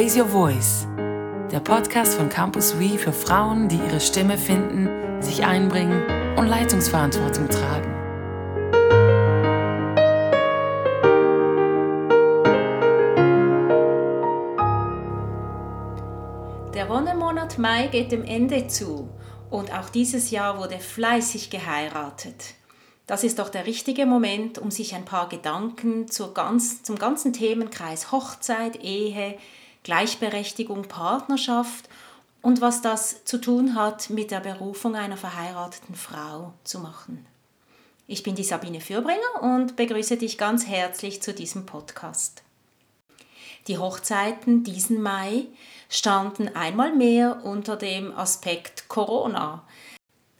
Raise Your Voice, der Podcast von Campus We für Frauen, die ihre Stimme finden, sich einbringen und Leitungsverantwortung tragen. Der Wonnemonat Mai geht dem Ende zu und auch dieses Jahr wurde fleißig geheiratet. Das ist doch der richtige Moment, um sich ein paar Gedanken ganz, zum ganzen Themenkreis Hochzeit, Ehe, Gleichberechtigung, Partnerschaft und was das zu tun hat mit der Berufung einer verheirateten Frau zu machen. Ich bin die Sabine Fürbringer und begrüße dich ganz herzlich zu diesem Podcast. Die Hochzeiten diesen Mai standen einmal mehr unter dem Aspekt Corona.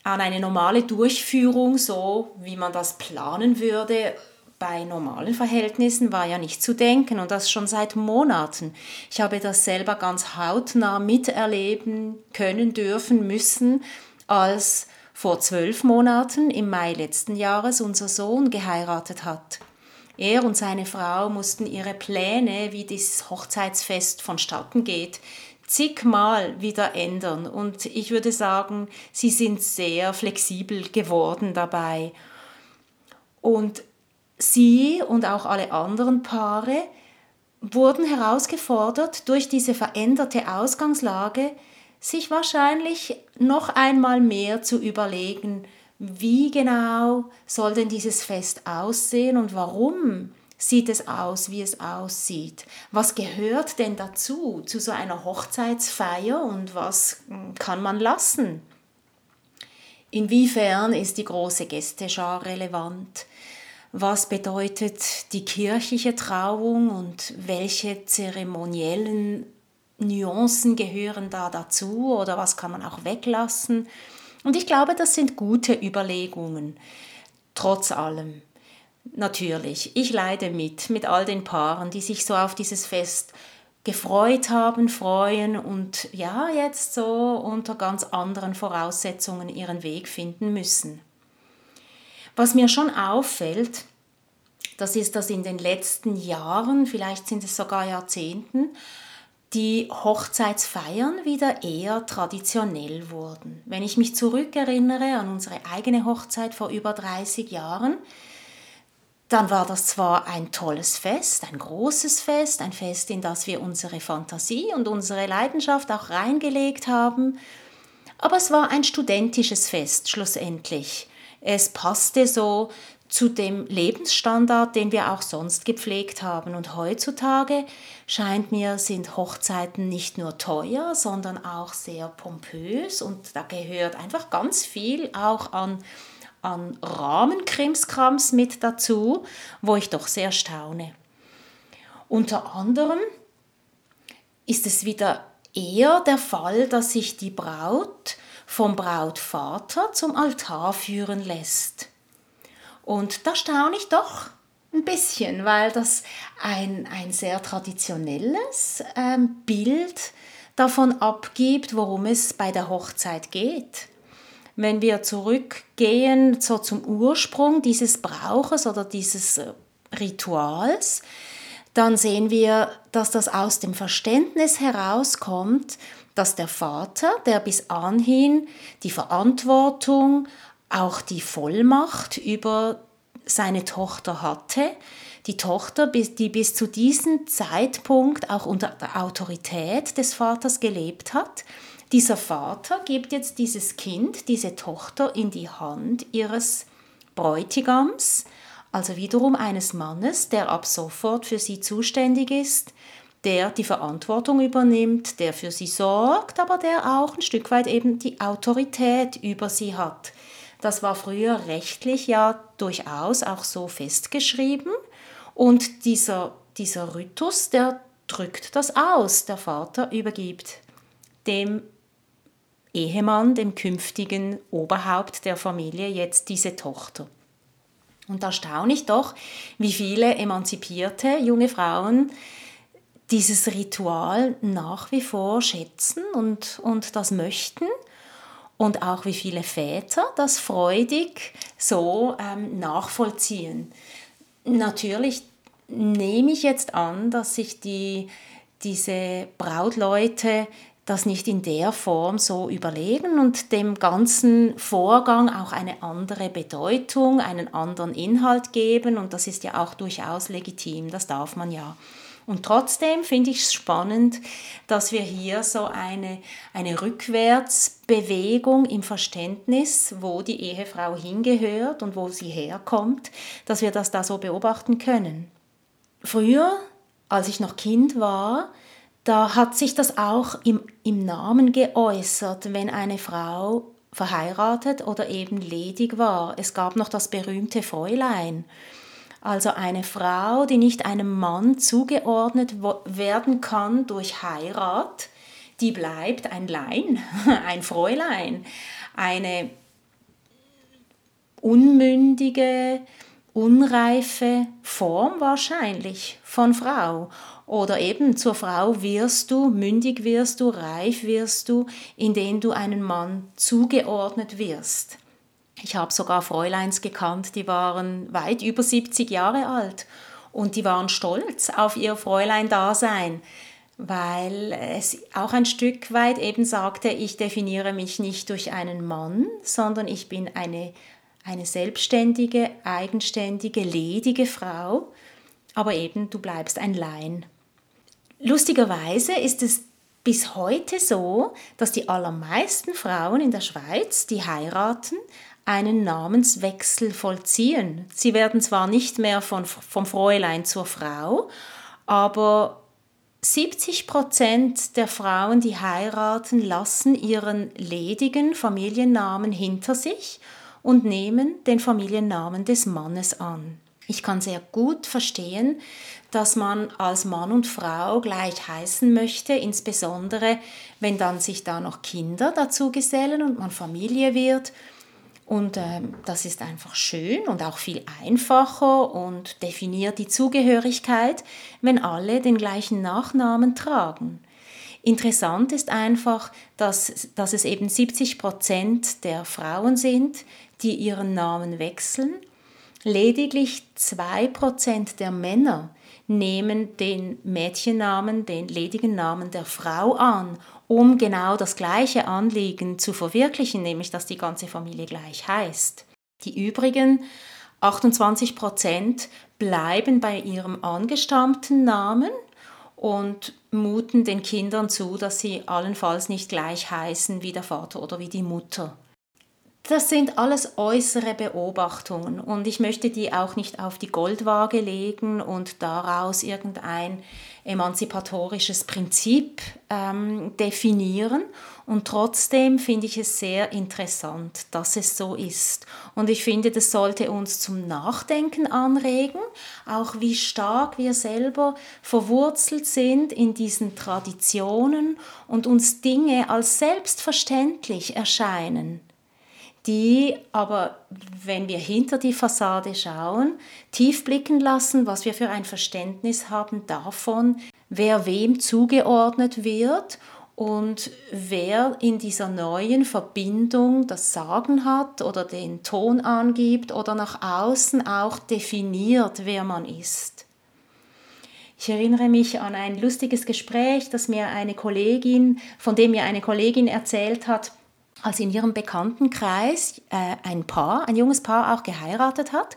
An eine normale Durchführung, so wie man das planen würde, bei normalen Verhältnissen war ja nicht zu denken und das schon seit Monaten. Ich habe das selber ganz hautnah miterleben können, dürfen, müssen, als vor zwölf Monaten im Mai letzten Jahres unser Sohn geheiratet hat. Er und seine Frau mussten ihre Pläne, wie dieses Hochzeitsfest vonstatten geht, zigmal wieder ändern. Und ich würde sagen, sie sind sehr flexibel geworden dabei. Und Sie und auch alle anderen Paare wurden herausgefordert, durch diese veränderte Ausgangslage sich wahrscheinlich noch einmal mehr zu überlegen, wie genau soll denn dieses Fest aussehen und warum sieht es aus, wie es aussieht? Was gehört denn dazu, zu so einer Hochzeitsfeier und was kann man lassen? Inwiefern ist die große Gästeschar relevant? Was bedeutet die kirchliche Trauung und welche zeremoniellen Nuancen gehören da dazu oder was kann man auch weglassen. Und ich glaube, das sind gute Überlegungen, trotz allem. Natürlich, ich leide mit, mit all den Paaren, die sich so auf dieses Fest gefreut haben, freuen und ja, jetzt so unter ganz anderen Voraussetzungen ihren Weg finden müssen. Was mir schon auffällt, das ist, dass in den letzten Jahren, vielleicht sind es sogar Jahrzehnten, die Hochzeitsfeiern wieder eher traditionell wurden. Wenn ich mich zurückerinnere an unsere eigene Hochzeit vor über 30 Jahren, dann war das zwar ein tolles Fest, ein großes Fest, ein Fest, in das wir unsere Fantasie und unsere Leidenschaft auch reingelegt haben, aber es war ein studentisches Fest schlussendlich. Es passte so zu dem Lebensstandard, den wir auch sonst gepflegt haben. Und heutzutage scheint mir, sind Hochzeiten nicht nur teuer, sondern auch sehr pompös und da gehört einfach ganz viel auch an, an Rahmenkrimskrams mit dazu, wo ich doch sehr staune. Unter anderem ist es wieder eher der Fall, dass sich die Braut vom Brautvater zum Altar führen lässt. Und da staune ich doch ein bisschen, weil das ein, ein sehr traditionelles ähm, Bild davon abgibt, worum es bei der Hochzeit geht. Wenn wir zurückgehen so zum Ursprung dieses Brauches oder dieses äh, Rituals, dann sehen wir, dass das aus dem Verständnis herauskommt, dass der Vater, der bis anhin die Verantwortung, auch die Vollmacht über seine Tochter hatte, die Tochter, die bis zu diesem Zeitpunkt auch unter der Autorität des Vaters gelebt hat, dieser Vater gibt jetzt dieses Kind, diese Tochter in die Hand ihres Bräutigams, also wiederum eines Mannes, der ab sofort für sie zuständig ist, der die Verantwortung übernimmt, der für sie sorgt, aber der auch ein Stück weit eben die Autorität über sie hat. Das war früher rechtlich ja durchaus auch so festgeschrieben und dieser, dieser Ritus, der drückt das aus. Der Vater übergibt dem Ehemann, dem künftigen Oberhaupt der Familie, jetzt diese Tochter. Und da staune ich doch, wie viele emanzipierte junge Frauen dieses Ritual nach wie vor schätzen und, und das möchten und auch wie viele Väter das freudig so ähm, nachvollziehen. Natürlich nehme ich jetzt an, dass sich die, diese Brautleute das nicht in der Form so überlegen und dem ganzen Vorgang auch eine andere Bedeutung, einen anderen Inhalt geben. Und das ist ja auch durchaus legitim, das darf man ja. Und trotzdem finde ich es spannend, dass wir hier so eine, eine Rückwärtsbewegung im Verständnis, wo die Ehefrau hingehört und wo sie herkommt, dass wir das da so beobachten können. Früher, als ich noch Kind war, da hat sich das auch im, im Namen geäußert, wenn eine Frau verheiratet oder eben ledig war. Es gab noch das berühmte Fräulein. Also eine Frau, die nicht einem Mann zugeordnet werden kann durch Heirat, die bleibt ein Lein, ein Fräulein, eine unmündige, unreife Form wahrscheinlich von Frau. Oder eben zur Frau wirst du, mündig wirst du, reif wirst du, indem du einem Mann zugeordnet wirst. Ich habe sogar Fräuleins gekannt, die waren weit über 70 Jahre alt und die waren stolz auf ihr Fräulein-Dasein, weil es auch ein Stück weit eben sagte, ich definiere mich nicht durch einen Mann, sondern ich bin eine, eine selbstständige, eigenständige, ledige Frau, aber eben du bleibst ein Laien. Lustigerweise ist es bis heute so, dass die allermeisten Frauen in der Schweiz, die heiraten, einen Namenswechsel vollziehen. Sie werden zwar nicht mehr von, vom Fräulein zur Frau, aber 70 Prozent der Frauen, die heiraten, lassen ihren ledigen Familiennamen hinter sich und nehmen den Familiennamen des Mannes an. Ich kann sehr gut verstehen, dass man als Mann und Frau gleich heißen möchte, insbesondere wenn dann sich da noch Kinder dazu gesellen und man Familie wird. Und äh, das ist einfach schön und auch viel einfacher und definiert die Zugehörigkeit, wenn alle den gleichen Nachnamen tragen. Interessant ist einfach, dass, dass es eben 70 Prozent der Frauen sind, die ihren Namen wechseln. Lediglich 2 Prozent der Männer nehmen den Mädchennamen, den ledigen Namen der Frau an, um genau das gleiche Anliegen zu verwirklichen, nämlich dass die ganze Familie gleich heißt. Die übrigen 28 Prozent bleiben bei ihrem angestammten Namen und muten den Kindern zu, dass sie allenfalls nicht gleich heißen wie der Vater oder wie die Mutter. Das sind alles äußere Beobachtungen und ich möchte die auch nicht auf die Goldwaage legen und daraus irgendein emanzipatorisches Prinzip ähm, definieren. Und trotzdem finde ich es sehr interessant, dass es so ist. Und ich finde, das sollte uns zum Nachdenken anregen, auch wie stark wir selber verwurzelt sind in diesen Traditionen und uns Dinge als selbstverständlich erscheinen die aber, wenn wir hinter die Fassade schauen, tief blicken lassen, was wir für ein Verständnis haben davon, wer wem zugeordnet wird und wer in dieser neuen Verbindung das Sagen hat oder den Ton angibt oder nach außen auch definiert, wer man ist. Ich erinnere mich an ein lustiges Gespräch, das mir eine Kollegin, von dem mir eine Kollegin erzählt hat, als in ihrem Bekanntenkreis äh, ein Paar, ein junges Paar auch geheiratet hat.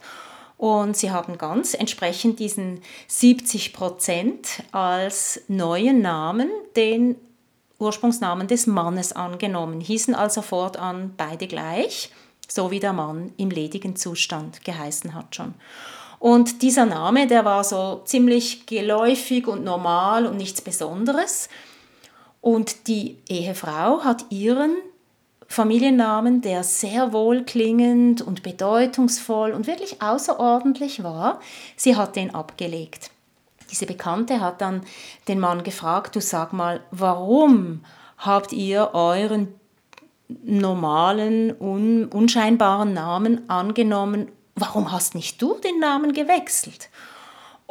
Und sie haben ganz entsprechend diesen 70 Prozent als neuen Namen den Ursprungsnamen des Mannes angenommen, hießen also fortan beide gleich, so wie der Mann im ledigen Zustand geheißen hat schon. Und dieser Name, der war so ziemlich geläufig und normal und nichts Besonderes. Und die Ehefrau hat ihren Familiennamen, der sehr wohlklingend und bedeutungsvoll und wirklich außerordentlich war. Sie hat den abgelegt. Diese Bekannte hat dann den Mann gefragt, du sag mal, warum habt ihr euren normalen, un unscheinbaren Namen angenommen? Warum hast nicht du den Namen gewechselt?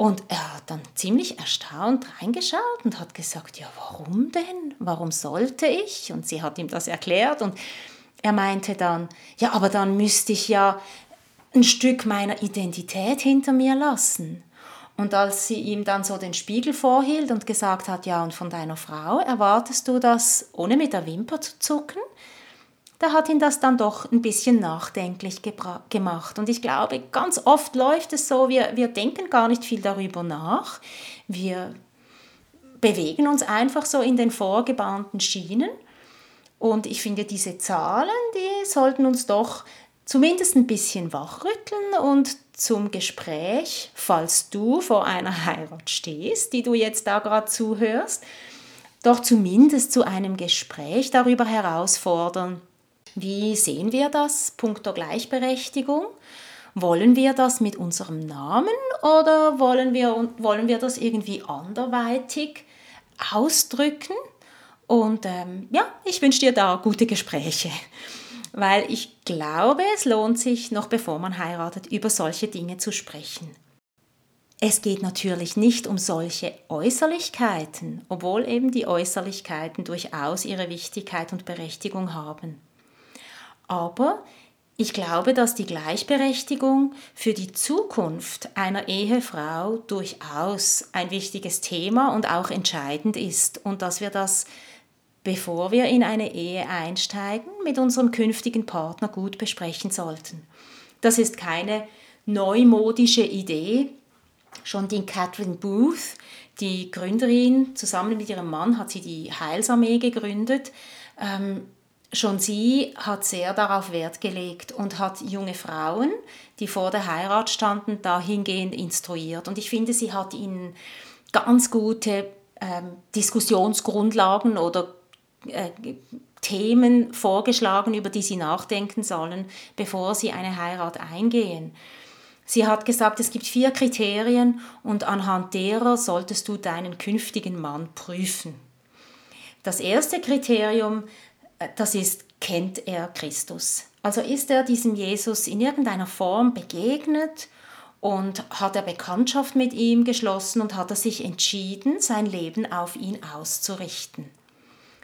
Und er hat dann ziemlich erstaunt reingeschaut und hat gesagt, ja, warum denn? Warum sollte ich? Und sie hat ihm das erklärt und er meinte dann, ja, aber dann müsste ich ja ein Stück meiner Identität hinter mir lassen. Und als sie ihm dann so den Spiegel vorhielt und gesagt hat, ja, und von deiner Frau erwartest du das, ohne mit der Wimper zu zucken, da hat ihn das dann doch ein bisschen nachdenklich gemacht. Und ich glaube, ganz oft läuft es so, wir, wir denken gar nicht viel darüber nach. Wir bewegen uns einfach so in den vorgebahnten Schienen. Und ich finde, diese Zahlen, die sollten uns doch zumindest ein bisschen wachrütteln und zum Gespräch, falls du vor einer Heirat stehst, die du jetzt da gerade zuhörst, doch zumindest zu einem Gespräch darüber herausfordern, wie sehen wir das, punkto Gleichberechtigung? Wollen wir das mit unserem Namen oder wollen wir, wollen wir das irgendwie anderweitig ausdrücken? Und ähm, ja, ich wünsche dir da gute Gespräche weil ich glaube, es lohnt sich, noch bevor man heiratet, über solche Dinge zu sprechen. Es geht natürlich nicht um solche Äußerlichkeiten, obwohl eben die Äußerlichkeiten durchaus ihre Wichtigkeit und Berechtigung haben. Aber ich glaube, dass die Gleichberechtigung für die Zukunft einer Ehefrau durchaus ein wichtiges Thema und auch entscheidend ist und dass wir das bevor wir in eine Ehe einsteigen, mit unserem künftigen Partner gut besprechen sollten. Das ist keine neumodische Idee. Schon die Catherine Booth, die Gründerin, zusammen mit ihrem Mann hat sie die Heilsarmee gegründet. Ähm, schon sie hat sehr darauf Wert gelegt und hat junge Frauen, die vor der Heirat standen, dahingehend instruiert. Und ich finde, sie hat ihnen ganz gute ähm, Diskussionsgrundlagen oder äh, Themen vorgeschlagen, über die sie nachdenken sollen, bevor sie eine Heirat eingehen. Sie hat gesagt, es gibt vier Kriterien und anhand derer solltest du deinen künftigen Mann prüfen. Das erste Kriterium, das ist, kennt er Christus? Also ist er diesem Jesus in irgendeiner Form begegnet und hat er Bekanntschaft mit ihm geschlossen und hat er sich entschieden, sein Leben auf ihn auszurichten.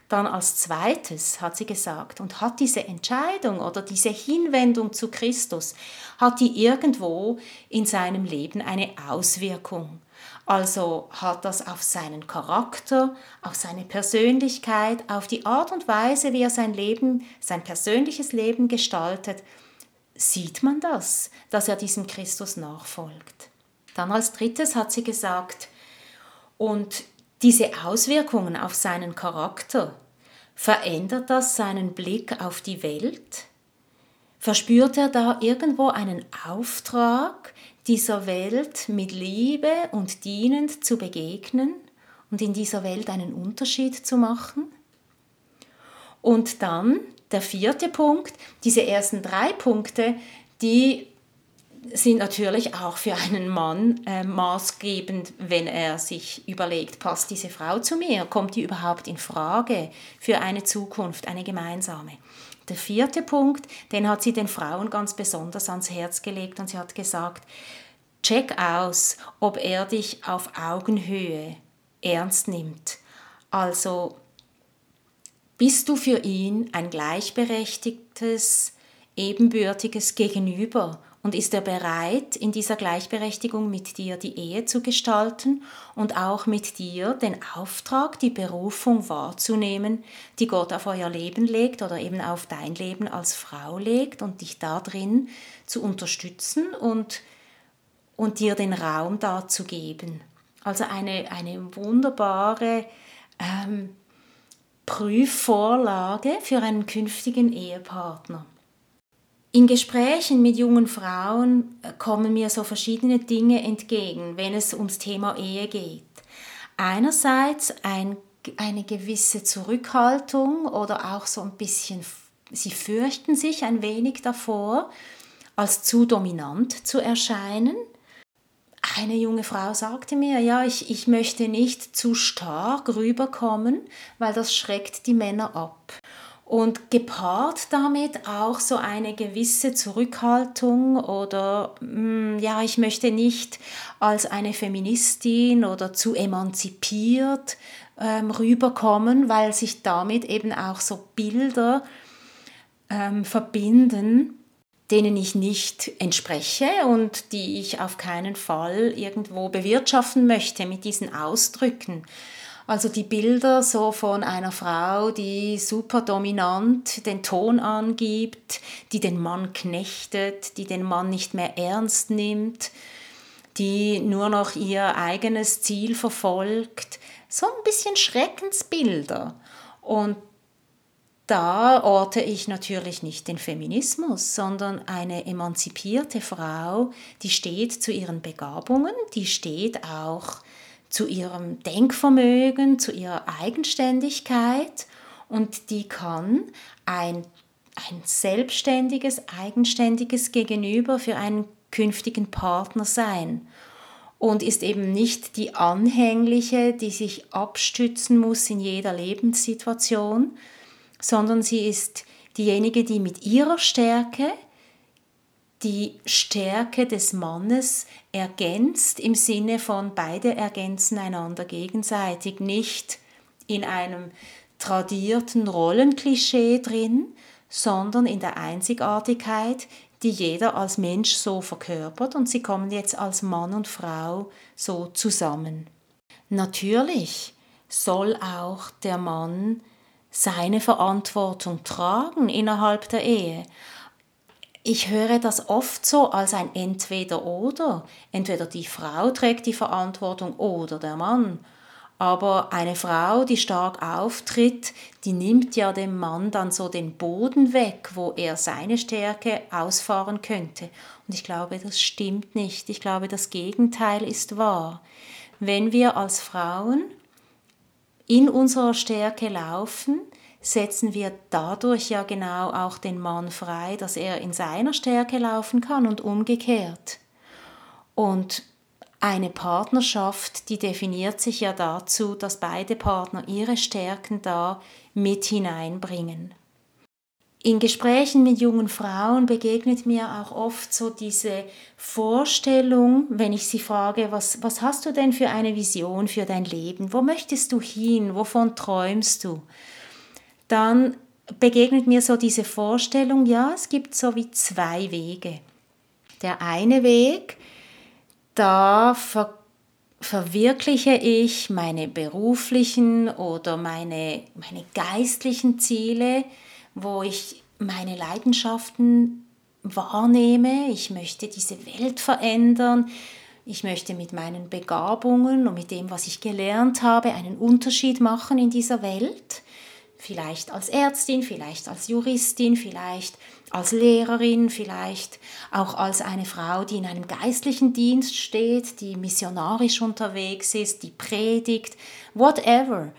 Dann als zweites hat sie gesagt, und hat diese Entscheidung oder diese Hinwendung zu Christus, hat die irgendwo in seinem Leben eine Auswirkung. Also hat das auf seinen Charakter, auf seine Persönlichkeit, auf die Art und Weise, wie er sein Leben, sein persönliches Leben gestaltet, sieht man das, dass er diesem Christus nachfolgt. Dann als drittes hat sie gesagt, und diese Auswirkungen auf seinen Charakter, verändert das seinen Blick auf die Welt? Verspürt er da irgendwo einen Auftrag, dieser Welt mit Liebe und dienend zu begegnen und in dieser Welt einen Unterschied zu machen? Und dann der vierte Punkt, diese ersten drei Punkte, die sind natürlich auch für einen Mann äh, maßgebend, wenn er sich überlegt, passt diese Frau zu mir, kommt die überhaupt in Frage für eine Zukunft, eine gemeinsame. Der vierte Punkt, den hat sie den Frauen ganz besonders ans Herz gelegt und sie hat gesagt, check aus, ob er dich auf Augenhöhe ernst nimmt. Also bist du für ihn ein gleichberechtigtes, ebenbürtiges Gegenüber und ist er bereit, in dieser Gleichberechtigung mit dir die Ehe zu gestalten und auch mit dir den Auftrag, die Berufung wahrzunehmen, die Gott auf euer Leben legt oder eben auf dein Leben als Frau legt und dich darin zu unterstützen und, und dir den Raum dazu geben. Also eine, eine wunderbare ähm, Prüfvorlage für einen künftigen Ehepartner. In Gesprächen mit jungen Frauen äh, kommen mir so verschiedene Dinge entgegen, wenn es ums Thema Ehe geht. Einerseits ein, eine gewisse Zurückhaltung oder auch so ein bisschen, sie fürchten sich ein wenig davor, als zu dominant zu erscheinen. Eine junge Frau sagte mir, ja, ich, ich möchte nicht zu stark rüberkommen, weil das schreckt die Männer ab und gepaart damit auch so eine gewisse Zurückhaltung oder mm, ja, ich möchte nicht als eine Feministin oder zu emanzipiert ähm, rüberkommen, weil sich damit eben auch so Bilder ähm, verbinden, denen ich nicht entspreche und die ich auf keinen Fall irgendwo bewirtschaften möchte mit diesen Ausdrücken. Also die Bilder so von einer Frau, die super dominant den Ton angibt, die den Mann knechtet, die den Mann nicht mehr ernst nimmt, die nur noch ihr eigenes Ziel verfolgt. So ein bisschen Schreckensbilder. Und da orte ich natürlich nicht den Feminismus, sondern eine emanzipierte Frau, die steht zu ihren Begabungen, die steht auch zu ihrem Denkvermögen, zu ihrer Eigenständigkeit und die kann ein, ein selbstständiges, eigenständiges Gegenüber für einen künftigen Partner sein und ist eben nicht die Anhängliche, die sich abstützen muss in jeder Lebenssituation, sondern sie ist diejenige, die mit ihrer Stärke die Stärke des Mannes ergänzt im Sinne von beide ergänzen einander gegenseitig, nicht in einem tradierten Rollenklischee drin, sondern in der Einzigartigkeit, die jeder als Mensch so verkörpert und sie kommen jetzt als Mann und Frau so zusammen. Natürlich soll auch der Mann seine Verantwortung tragen innerhalb der Ehe, ich höre das oft so als ein Entweder-Oder. Entweder die Frau trägt die Verantwortung oder der Mann. Aber eine Frau, die stark auftritt, die nimmt ja dem Mann dann so den Boden weg, wo er seine Stärke ausfahren könnte. Und ich glaube, das stimmt nicht. Ich glaube, das Gegenteil ist wahr. Wenn wir als Frauen in unserer Stärke laufen, setzen wir dadurch ja genau auch den Mann frei, dass er in seiner Stärke laufen kann und umgekehrt. Und eine Partnerschaft, die definiert sich ja dazu, dass beide Partner ihre Stärken da mit hineinbringen. In Gesprächen mit jungen Frauen begegnet mir auch oft so diese Vorstellung, wenn ich sie frage, was, was hast du denn für eine Vision für dein Leben? Wo möchtest du hin? Wovon träumst du? Dann begegnet mir so diese Vorstellung, ja, es gibt so wie zwei Wege. Der eine Weg, da ver verwirkliche ich meine beruflichen oder meine, meine geistlichen Ziele, wo ich meine Leidenschaften wahrnehme. Ich möchte diese Welt verändern. Ich möchte mit meinen Begabungen und mit dem, was ich gelernt habe, einen Unterschied machen in dieser Welt vielleicht als Ärztin, vielleicht als Juristin, vielleicht als Lehrerin, vielleicht auch als eine Frau, die in einem geistlichen Dienst steht, die missionarisch unterwegs ist, die predigt, whatever.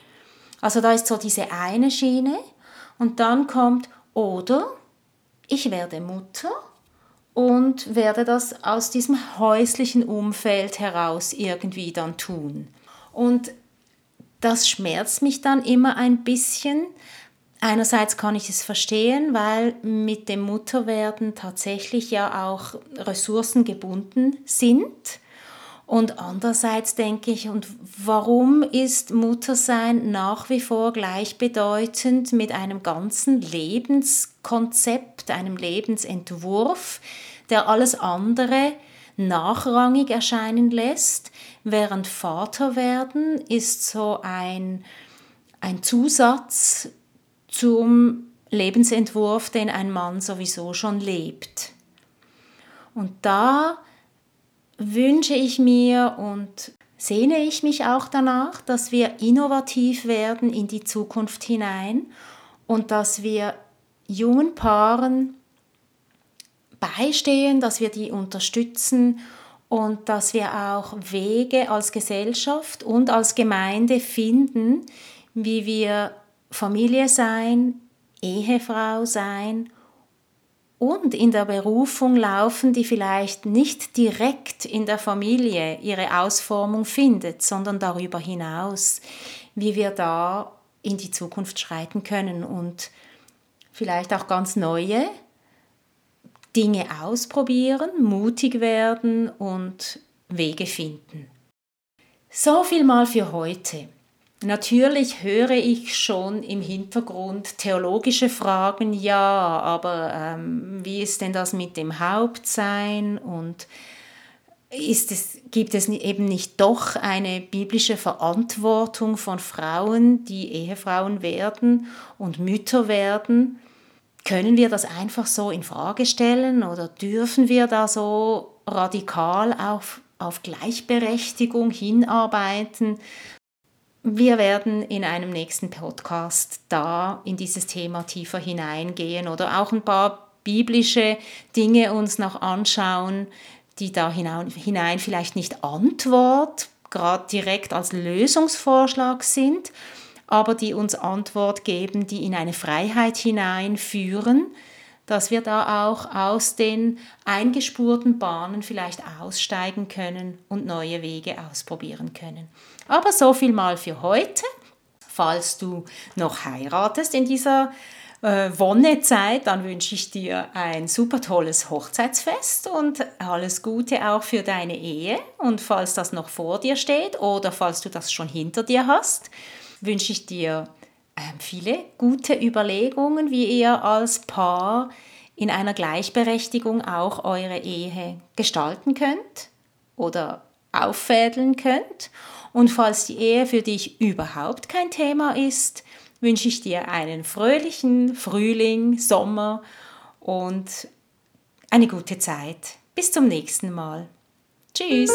Also da ist so diese eine Schiene und dann kommt oder ich werde Mutter und werde das aus diesem häuslichen Umfeld heraus irgendwie dann tun. Und das schmerzt mich dann immer ein bisschen. Einerseits kann ich es verstehen, weil mit dem Mutterwerden tatsächlich ja auch Ressourcen gebunden sind. Und andererseits denke ich, und warum ist Muttersein nach wie vor gleichbedeutend mit einem ganzen Lebenskonzept, einem Lebensentwurf, der alles andere nachrangig erscheinen lässt, während Vaterwerden ist so ein, ein Zusatz zum Lebensentwurf, den ein Mann sowieso schon lebt. Und da wünsche ich mir und sehne ich mich auch danach, dass wir innovativ werden in die Zukunft hinein und dass wir jungen Paaren beistehen, dass wir die unterstützen und dass wir auch Wege als Gesellschaft und als Gemeinde finden, wie wir Familie sein, Ehefrau sein und in der Berufung laufen, die vielleicht nicht direkt in der Familie ihre Ausformung findet, sondern darüber hinaus, wie wir da in die Zukunft schreiten können und vielleicht auch ganz neue Dinge ausprobieren, mutig werden und Wege finden. So viel mal für heute. Natürlich höre ich schon im Hintergrund theologische Fragen, ja, aber ähm, wie ist denn das mit dem Hauptsein und ist es, gibt es eben nicht doch eine biblische Verantwortung von Frauen, die Ehefrauen werden und Mütter werden? Können wir das einfach so in Frage stellen oder dürfen wir da so radikal auf, auf Gleichberechtigung hinarbeiten? Wir werden in einem nächsten Podcast da in dieses Thema tiefer hineingehen oder auch ein paar biblische Dinge uns noch anschauen, die da hinein vielleicht nicht Antwort, gerade direkt als Lösungsvorschlag sind, aber die uns Antwort geben, die in eine Freiheit hineinführen, dass wir da auch aus den eingespurten Bahnen vielleicht aussteigen können und neue Wege ausprobieren können. Aber so viel mal für heute. Falls du noch heiratest in dieser äh, Wonnezeit, dann wünsche ich dir ein super tolles Hochzeitsfest und alles Gute auch für deine Ehe. Und falls das noch vor dir steht oder falls du das schon hinter dir hast, wünsche ich dir viele gute Überlegungen, wie ihr als Paar in einer Gleichberechtigung auch eure Ehe gestalten könnt oder auffädeln könnt. Und falls die Ehe für dich überhaupt kein Thema ist, wünsche ich dir einen fröhlichen Frühling, Sommer und eine gute Zeit. Bis zum nächsten Mal. Tschüss!